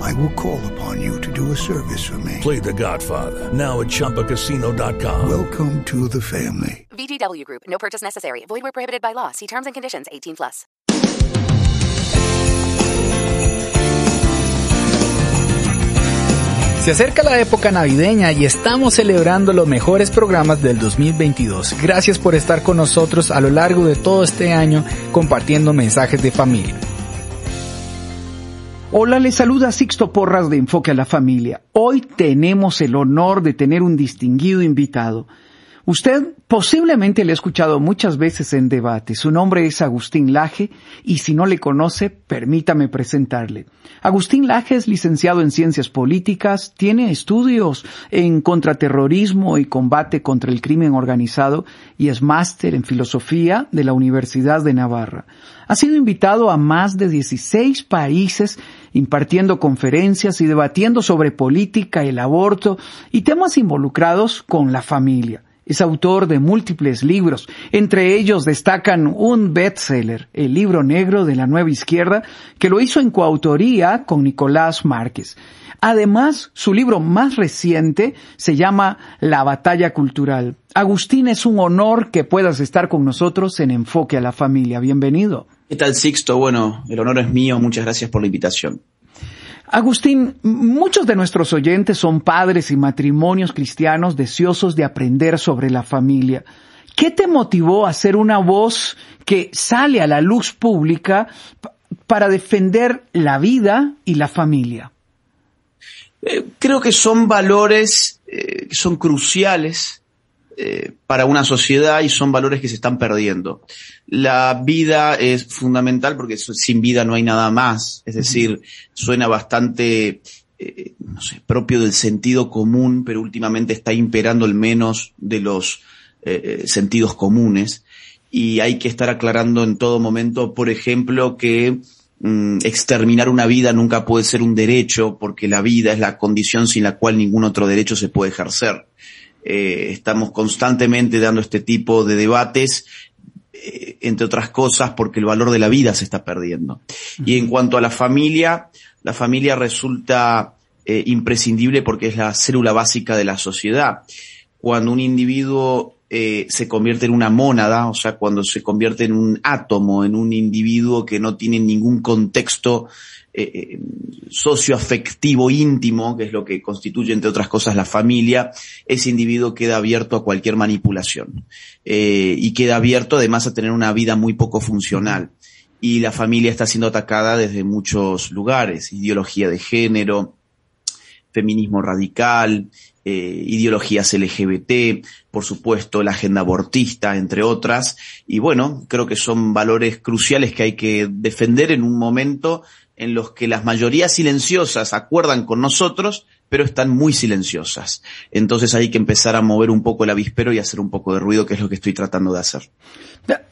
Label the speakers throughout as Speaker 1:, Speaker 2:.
Speaker 1: I will call upon you to do a service for me.
Speaker 2: Play The Godfather now at ChumbaCasino.com.
Speaker 1: Welcome to the family.
Speaker 3: VGW Group. No purchase necessary. Void where prohibited by law. See terms and conditions. 18 plus.
Speaker 4: Se acerca la época navideña y estamos celebrando los mejores programas del 2022. Gracias por estar con nosotros a lo largo de todo este año compartiendo mensajes de familia.
Speaker 5: Hola, les saluda Sixto Porras de Enfoque a la Familia. Hoy tenemos el honor de tener un distinguido invitado. Usted posiblemente le ha escuchado muchas veces en debate. Su nombre es Agustín Laje y si no le conoce, permítame presentarle. Agustín Laje es licenciado en Ciencias Políticas, tiene estudios en contraterrorismo y combate contra el crimen organizado y es máster en Filosofía de la Universidad de Navarra. Ha sido invitado a más de 16 países impartiendo conferencias y debatiendo sobre política, el aborto y temas involucrados con la familia. Es autor de múltiples libros. Entre ellos destacan un bestseller, El libro negro de la nueva izquierda, que lo hizo en coautoría con Nicolás Márquez. Además, su libro más reciente se llama La batalla cultural. Agustín, es un honor que puedas estar con nosotros en Enfoque a la Familia. Bienvenido.
Speaker 6: ¿Qué tal, Sixto? Bueno, el honor es mío. Muchas gracias por la invitación.
Speaker 5: Agustín, muchos de nuestros oyentes son padres y matrimonios cristianos deseosos de aprender sobre la familia. ¿Qué te motivó a ser una voz que sale a la luz pública para defender la vida y la familia?
Speaker 6: Eh, creo que son valores eh, que son cruciales eh, para una sociedad y son valores que se están perdiendo. La vida es fundamental porque sin vida no hay nada más. Es decir, suena bastante, eh, no sé, propio del sentido común, pero últimamente está imperando el menos de los eh, sentidos comunes. Y hay que estar aclarando en todo momento, por ejemplo, que mm, exterminar una vida nunca puede ser un derecho porque la vida es la condición sin la cual ningún otro derecho se puede ejercer. Eh, estamos constantemente dando este tipo de debates, eh, entre otras cosas, porque el valor de la vida se está perdiendo. Y en cuanto a la familia, la familia resulta eh, imprescindible porque es la célula básica de la sociedad. Cuando un individuo se convierte en una mónada, o sea, cuando se convierte en un átomo, en un individuo que no tiene ningún contexto eh, socioafectivo íntimo, que es lo que constituye, entre otras cosas, la familia, ese individuo queda abierto a cualquier manipulación eh, y queda abierto además a tener una vida muy poco funcional. Y la familia está siendo atacada desde muchos lugares, ideología de género, feminismo radical, eh, ideologías LGBT, por supuesto la agenda abortista, entre otras. Y bueno, creo que son valores cruciales que hay que defender en un momento en los que las mayorías silenciosas acuerdan con nosotros, pero están muy silenciosas. Entonces hay que empezar a mover un poco el avispero y hacer un poco de ruido, que es lo que estoy tratando de hacer.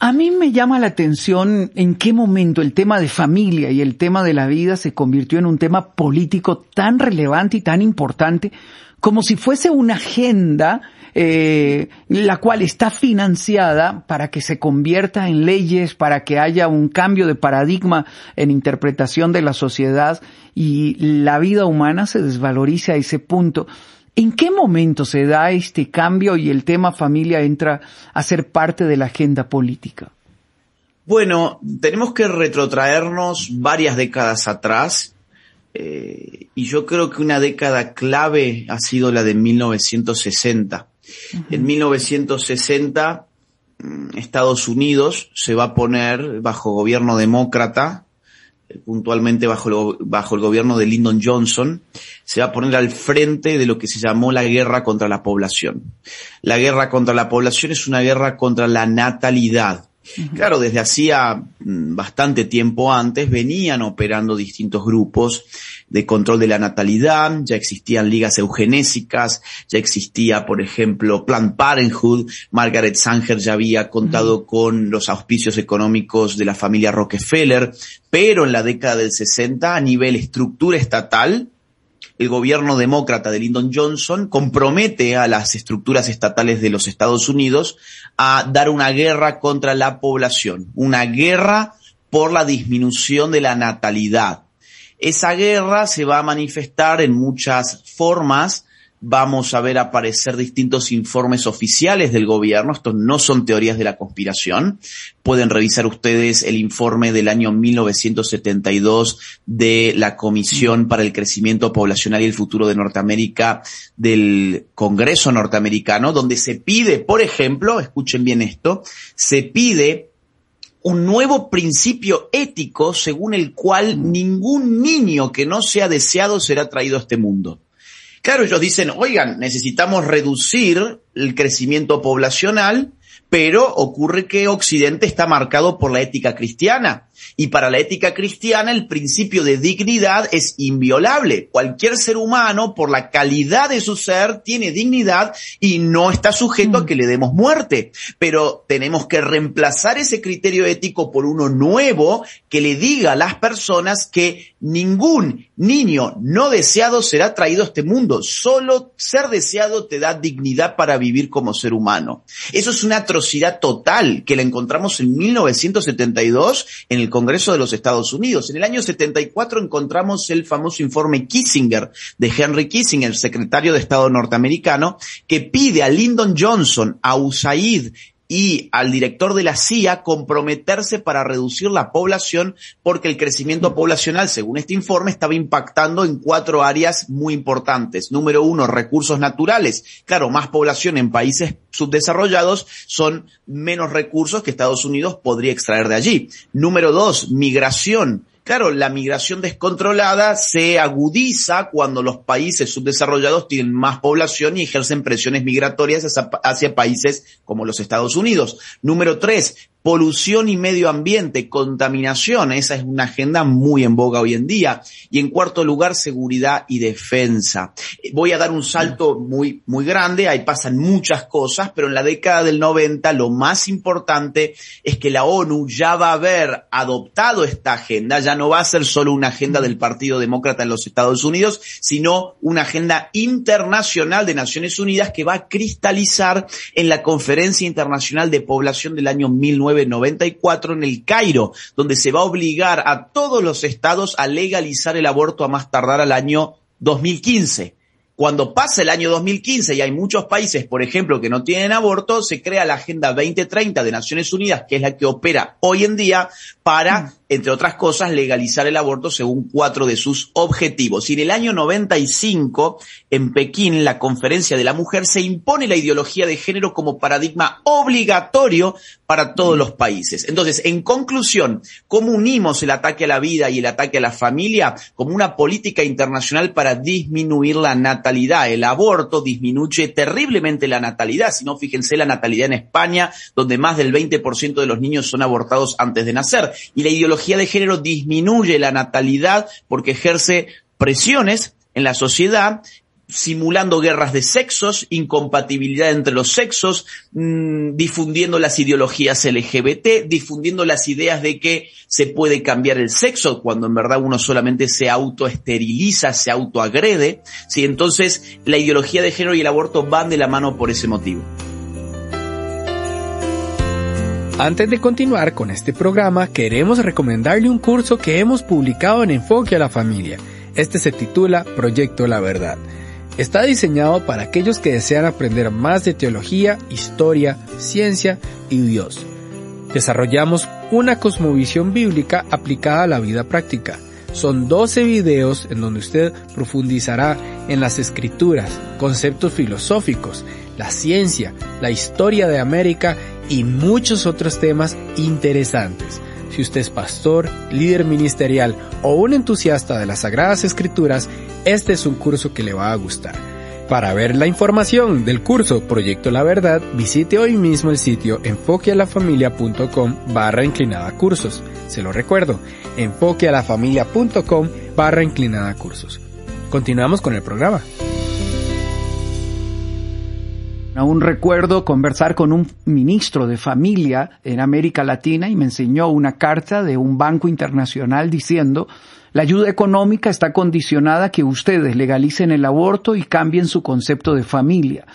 Speaker 5: A mí me llama la atención en qué momento el tema de familia y el tema de la vida se convirtió en un tema político tan relevante y tan importante como si fuese una agenda eh, la cual está financiada para que se convierta en leyes, para que haya un cambio de paradigma en interpretación de la sociedad y la vida humana se desvaloriza a ese punto. ¿En qué momento se da este cambio y el tema familia entra a ser parte de la agenda política?
Speaker 6: Bueno, tenemos que retrotraernos varias décadas atrás eh, y yo creo que una década clave ha sido la de 1960 En 1960, mm, Estados Unidos se va a poner bajo gobierno demócrata, eh, puntualmente bajo el, bajo el gobierno de Lyndon Johnson, se va a poner al frente de lo que se llamó la guerra contra la población. La guerra contra la población es una guerra contra la natalidad. Claro, desde hacía mm, bastante tiempo antes venían operando distintos grupos de control de la natalidad, ya existían ligas eugenésicas, ya existía, por ejemplo, Planned Parenthood, Margaret Sanger ya había contado con los auspicios económicos de la familia Rockefeller, pero en la década del 60, a nivel estructura estatal, el gobierno demócrata de Lyndon Johnson compromete a las estructuras estatales de los Estados Unidos a dar una guerra contra la población, una guerra por la disminución de la natalidad. Esa guerra se va a manifestar en muchas formas, vamos a ver aparecer distintos informes oficiales del gobierno. Estos no son teorías de la conspiración. Pueden revisar ustedes el informe del año 1972 de la Comisión para el Crecimiento Poblacional y el Futuro de Norteamérica del Congreso norteamericano, donde se pide, por ejemplo, escuchen bien esto, se pide un nuevo principio ético según el cual ningún niño que no sea deseado será traído a este mundo. Claro, ellos dicen, oigan, necesitamos reducir el crecimiento poblacional, pero ocurre que Occidente está marcado por la ética cristiana. Y para la ética cristiana el principio de dignidad es inviolable. Cualquier ser humano, por la calidad de su ser, tiene dignidad y no está sujeto a que le demos muerte. Pero tenemos que reemplazar ese criterio ético por uno nuevo que le diga a las personas que ningún niño no deseado será traído a este mundo. Solo ser deseado te da dignidad para vivir como ser humano. Eso es una atrocidad total que la encontramos en 1972 en el Congreso de los Estados Unidos. En el año 74 encontramos el famoso informe Kissinger de Henry Kissinger, secretario de Estado norteamericano, que pide a Lyndon Johnson, a USAID y al director de la CIA comprometerse para reducir la población porque el crecimiento poblacional, según este informe, estaba impactando en cuatro áreas muy importantes. Número uno, recursos naturales. Claro, más población en países subdesarrollados son menos recursos que Estados Unidos podría extraer de allí. Número dos, migración. Claro, la migración descontrolada se agudiza cuando los países subdesarrollados tienen más población y ejercen presiones migratorias hacia, países como los Estados Unidos. Número tres, polución y medio ambiente, contaminación, esa es una agenda muy en boga hoy en día. Y en cuarto lugar, seguridad y defensa. Voy a dar un salto muy, muy grande, ahí pasan muchas cosas, pero en la década del 90 lo más importante es que la ONU ya va a haber adoptado esta agenda, ya no va a ser solo una agenda del Partido Demócrata en los Estados Unidos, sino una agenda internacional de Naciones Unidas que va a cristalizar en la Conferencia Internacional de Población del año 19 1994 en el Cairo, donde se va a obligar a todos los estados a legalizar el aborto a más tardar al año 2015. Cuando pasa el año 2015 y hay muchos países, por ejemplo, que no tienen aborto, se crea la Agenda 2030 de Naciones Unidas, que es la que opera hoy en día para entre otras cosas, legalizar el aborto según cuatro de sus objetivos. Y en el año 95, en Pekín, la Conferencia de la Mujer se impone la ideología de género como paradigma obligatorio para todos los países. Entonces, en conclusión, ¿cómo unimos el ataque a la vida y el ataque a la familia como una política internacional para disminuir la natalidad? El aborto disminuye terriblemente la natalidad. Si no, fíjense la natalidad en España, donde más del 20% de los niños son abortados antes de nacer. Y la ideología de género disminuye la natalidad porque ejerce presiones en la sociedad simulando guerras de sexos, incompatibilidad entre los sexos, mm, difundiendo las ideologías LGBT, difundiendo las ideas de que se puede cambiar el sexo cuando en verdad uno solamente se autoesteriliza, se autoagrede. ¿sí? Entonces la ideología de género y el aborto van de la mano por ese motivo.
Speaker 4: Antes de continuar con este programa, queremos recomendarle un curso que hemos publicado en Enfoque a la Familia. Este se titula Proyecto La Verdad. Está diseñado para aquellos que desean aprender más de teología, historia, ciencia y Dios. Desarrollamos una cosmovisión bíblica aplicada a la vida práctica. Son 12 videos en donde usted profundizará en las escrituras, conceptos filosóficos, la ciencia, la historia de América y muchos otros temas interesantes. Si usted es pastor, líder ministerial o un entusiasta de las Sagradas Escrituras, este es un curso que le va a gustar. Para ver la información del curso Proyecto La Verdad, visite hoy mismo el sitio enfoquealafamilia.com barra inclinada cursos. Se lo recuerdo, enfoquealafamilia.com barra inclinada cursos. Continuamos con el programa.
Speaker 5: Aún recuerdo conversar con un ministro de familia en América Latina y me enseñó una carta de un banco internacional diciendo la ayuda económica está condicionada a que ustedes legalicen el aborto y cambien su concepto de familia.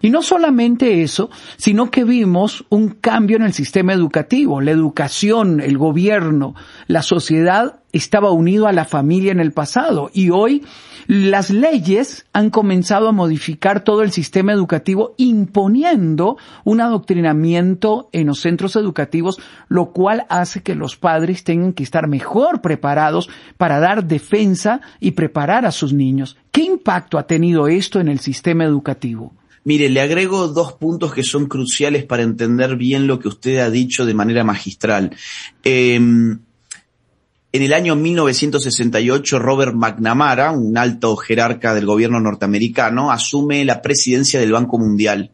Speaker 5: Y no solamente eso, sino que vimos un cambio en el sistema educativo. La educación, el gobierno, la sociedad estaba unido a la familia en el pasado y hoy las leyes han comenzado a modificar todo el sistema educativo imponiendo un adoctrinamiento en los centros educativos, lo cual hace que los padres tengan que estar mejor preparados para dar defensa y preparar a sus niños. ¿Qué impacto ha tenido esto en el sistema educativo?
Speaker 6: Mire, le agrego dos puntos que son cruciales para entender bien lo que usted ha dicho de manera magistral. Eh, en el año 1968, Robert McNamara, un alto jerarca del gobierno norteamericano, asume la presidencia del Banco Mundial.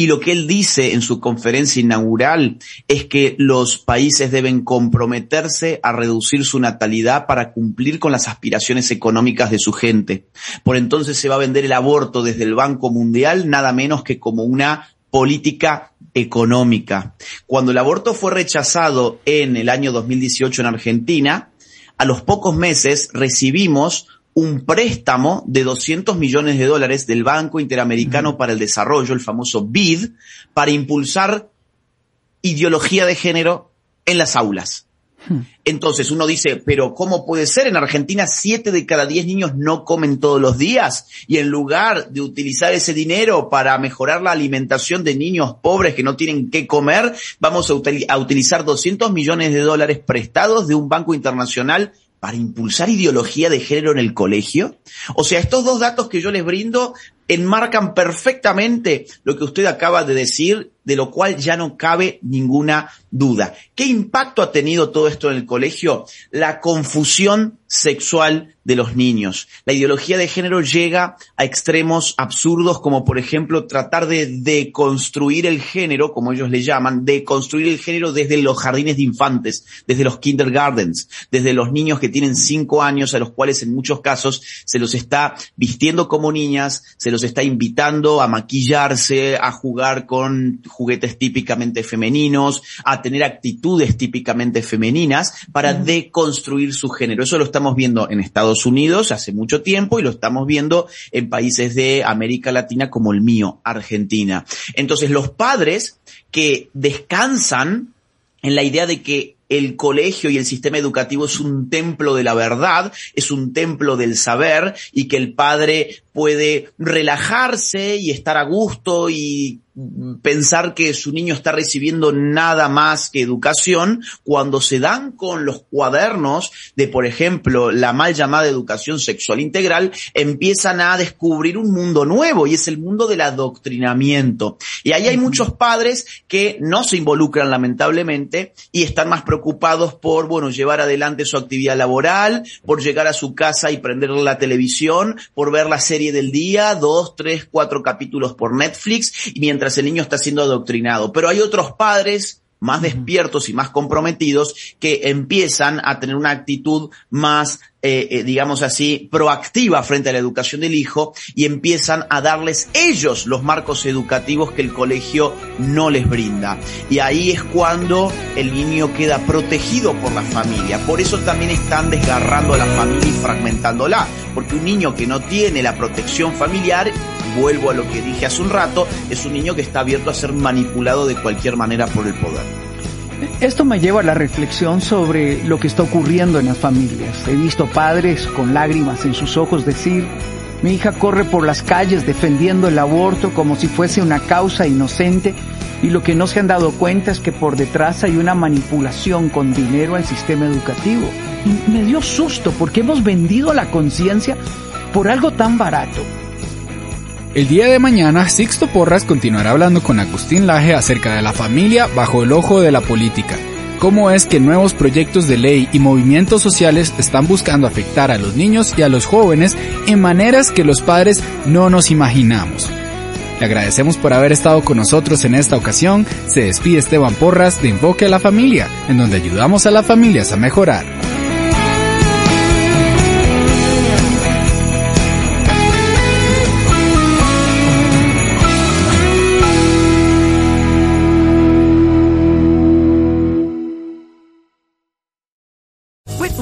Speaker 6: Y lo que él dice en su conferencia inaugural es que los países deben comprometerse a reducir su natalidad para cumplir con las aspiraciones económicas de su gente. Por entonces se va a vender el aborto desde el Banco Mundial nada menos que como una política económica. Cuando el aborto fue rechazado en el año 2018 en Argentina, a los pocos meses recibimos un préstamo de 200 millones de dólares del Banco Interamericano para el Desarrollo, el famoso BID, para impulsar ideología de género en las aulas. Entonces uno dice, pero ¿cómo puede ser? En Argentina siete de cada diez niños no comen todos los días y en lugar de utilizar ese dinero para mejorar la alimentación de niños pobres que no tienen qué comer, vamos a, a utilizar 200 millones de dólares prestados de un banco internacional para impulsar ideología de género en el colegio? O sea, estos dos datos que yo les brindo enmarcan perfectamente lo que usted acaba de decir, de lo cual ya no cabe ninguna duda. ¿Qué impacto ha tenido todo esto en el colegio? La confusión sexual de los niños. La ideología de género llega a extremos absurdos como por ejemplo tratar de deconstruir el género, como ellos le llaman, deconstruir el género desde los jardines de infantes, desde los kindergartens, desde los niños que tienen cinco años a los cuales en muchos casos se los está vistiendo como niñas, se los está invitando a maquillarse, a jugar con juguetes típicamente femeninos, a tener actitudes típicamente femeninas para deconstruir su género. Eso lo estamos viendo en Estados Unidos hace mucho tiempo y lo estamos viendo en países de América Latina como el mío, Argentina. Entonces los padres que descansan en la idea de que el colegio y el sistema educativo es un templo de la verdad, es un templo del saber y que el padre puede relajarse y estar a gusto y pensar que su niño está recibiendo nada más que educación cuando se dan con los cuadernos de, por ejemplo, la mal llamada educación sexual integral, empiezan a descubrir un mundo nuevo y es el mundo del adoctrinamiento. Y ahí hay muchos padres que no se involucran lamentablemente y están más preocupados por, bueno, llevar adelante su actividad laboral, por llegar a su casa y prender la televisión, por ver la serie del día, dos, tres, cuatro capítulos por Netflix, mientras el niño está siendo adoctrinado. Pero hay otros padres más despiertos y más comprometidos que empiezan a tener una actitud más, eh, eh, digamos así, proactiva frente a la educación del hijo y empiezan a darles ellos los marcos educativos que el colegio no les brinda. Y ahí es cuando el niño queda protegido por la familia. Por eso también están desgarrando a la familia y fragmentándola. Porque un niño que no tiene la protección familiar vuelvo a lo que dije hace un rato, es un niño que está abierto a ser manipulado de cualquier manera por el poder.
Speaker 5: Esto me lleva a la reflexión sobre lo que está ocurriendo en las familias. He visto padres con lágrimas en sus ojos decir, mi hija corre por las calles defendiendo el aborto como si fuese una causa inocente y lo que no se han dado cuenta es que por detrás hay una manipulación con dinero al sistema educativo. Y me dio susto porque hemos vendido la conciencia por algo tan barato.
Speaker 7: El día de mañana, Sixto Porras continuará hablando con Agustín Laje acerca de la familia bajo el ojo de la política. Cómo es que nuevos proyectos de ley y movimientos sociales están buscando afectar a los niños y a los jóvenes en maneras que los padres no nos imaginamos. Le agradecemos por haber estado con nosotros en esta ocasión. Se despide Esteban Porras de Enfoque a la Familia, en donde ayudamos a las familias a mejorar.